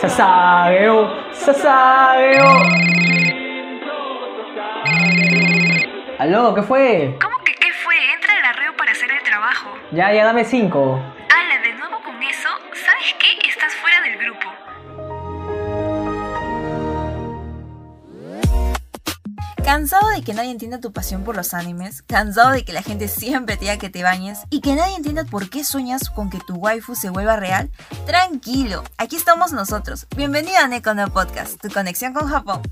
Sasageo, Sasageo. Aló, ¿qué fue? ¿Cómo que qué fue? Entra al arreo para hacer el trabajo. Ya, ya dame cinco. Ala, de nuevo con eso. ¿Sabes qué? Estás fuera del grupo. ¿Cansado de que nadie entienda tu pasión por los animes? ¿Cansado de que la gente siempre te diga que te bañes? ¿Y que nadie entienda por qué sueñas con que tu waifu se vuelva real? Tranquilo, aquí estamos nosotros. Bienvenido a Neko no Podcast, tu conexión con Japón.